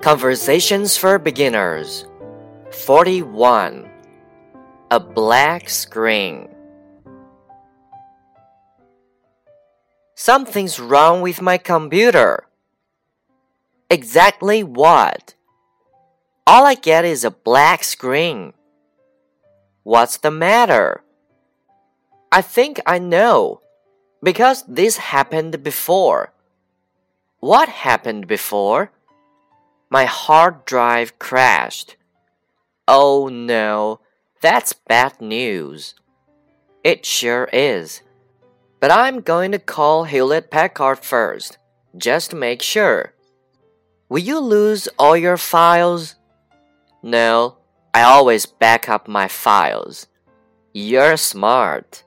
Conversations for Beginners 41 A Black Screen Something's wrong with my computer. Exactly what? All I get is a black screen. What's the matter? I think I know. Because this happened before. What happened before? My hard drive crashed. Oh no, that's bad news. It sure is. But I'm going to call Hewlett Packard first, just to make sure. Will you lose all your files? No, I always back up my files. You're smart.